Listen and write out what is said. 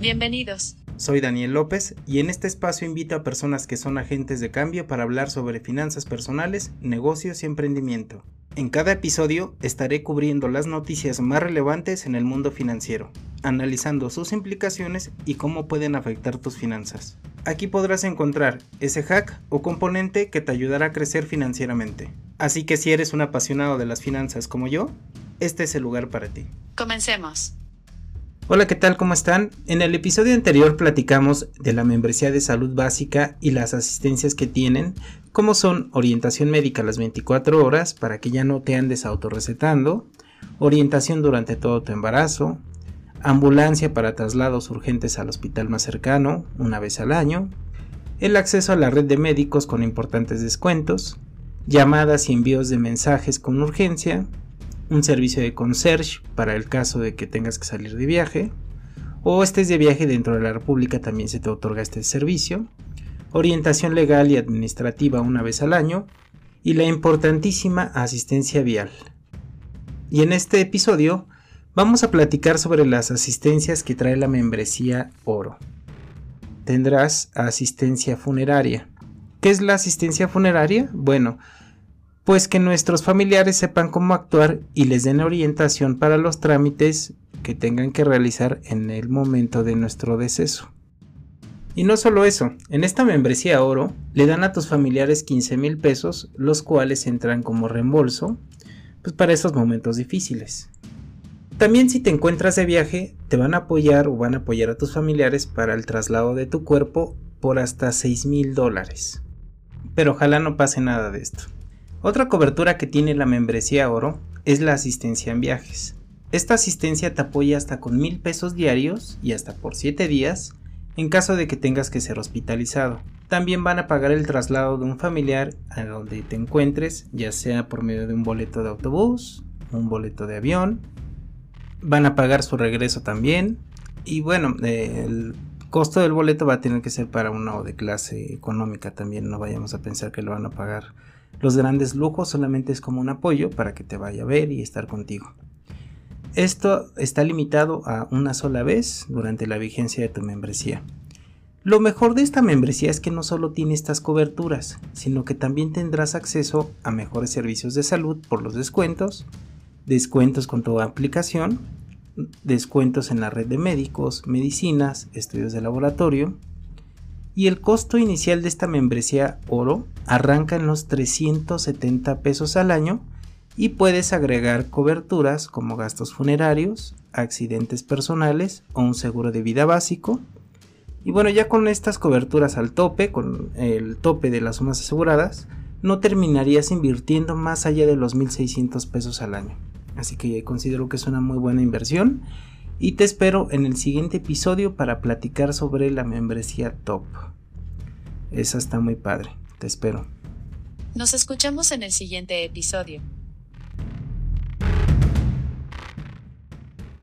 Bienvenidos. Soy Daniel López y en este espacio invito a personas que son agentes de cambio para hablar sobre finanzas personales, negocios y emprendimiento. En cada episodio estaré cubriendo las noticias más relevantes en el mundo financiero, analizando sus implicaciones y cómo pueden afectar tus finanzas. Aquí podrás encontrar ese hack o componente que te ayudará a crecer financieramente. Así que si eres un apasionado de las finanzas como yo, este es el lugar para ti. Comencemos. Hola, ¿qué tal? ¿Cómo están? En el episodio anterior platicamos de la membresía de salud básica y las asistencias que tienen, como son orientación médica las 24 horas para que ya no te andes autorrecetando, orientación durante todo tu embarazo, ambulancia para traslados urgentes al hospital más cercano una vez al año, el acceso a la red de médicos con importantes descuentos, llamadas y envíos de mensajes con urgencia, un servicio de concierge para el caso de que tengas que salir de viaje, o estés de viaje dentro de la República también se te otorga este servicio, orientación legal y administrativa una vez al año, y la importantísima asistencia vial. Y en este episodio vamos a platicar sobre las asistencias que trae la membresía Oro. Tendrás asistencia funeraria. ¿Qué es la asistencia funeraria? Bueno, pues que nuestros familiares sepan cómo actuar y les den orientación para los trámites que tengan que realizar en el momento de nuestro deceso. Y no solo eso, en esta membresía oro le dan a tus familiares 15 mil pesos, los cuales entran como reembolso pues para estos momentos difíciles. También si te encuentras de viaje, te van a apoyar o van a apoyar a tus familiares para el traslado de tu cuerpo por hasta 6 mil dólares. Pero ojalá no pase nada de esto. Otra cobertura que tiene la membresía oro es la asistencia en viajes. Esta asistencia te apoya hasta con mil pesos diarios y hasta por 7 días en caso de que tengas que ser hospitalizado. También van a pagar el traslado de un familiar a donde te encuentres, ya sea por medio de un boleto de autobús, un boleto de avión. Van a pagar su regreso también. Y bueno, el costo del boleto va a tener que ser para uno de clase económica también. No vayamos a pensar que lo van a pagar los grandes lujos solamente es como un apoyo para que te vaya a ver y estar contigo. Esto está limitado a una sola vez durante la vigencia de tu membresía. Lo mejor de esta membresía es que no solo tiene estas coberturas, sino que también tendrás acceso a mejores servicios de salud por los descuentos, descuentos con tu aplicación, descuentos en la red de médicos, medicinas, estudios de laboratorio, y el costo inicial de esta membresía oro arranca en los 370 pesos al año y puedes agregar coberturas como gastos funerarios, accidentes personales o un seguro de vida básico. Y bueno, ya con estas coberturas al tope, con el tope de las sumas aseguradas, no terminarías invirtiendo más allá de los 1.600 pesos al año. Así que considero que es una muy buena inversión y te espero en el siguiente episodio para platicar sobre la membresía top. Esa está muy padre, te espero. Nos escuchamos en el siguiente episodio.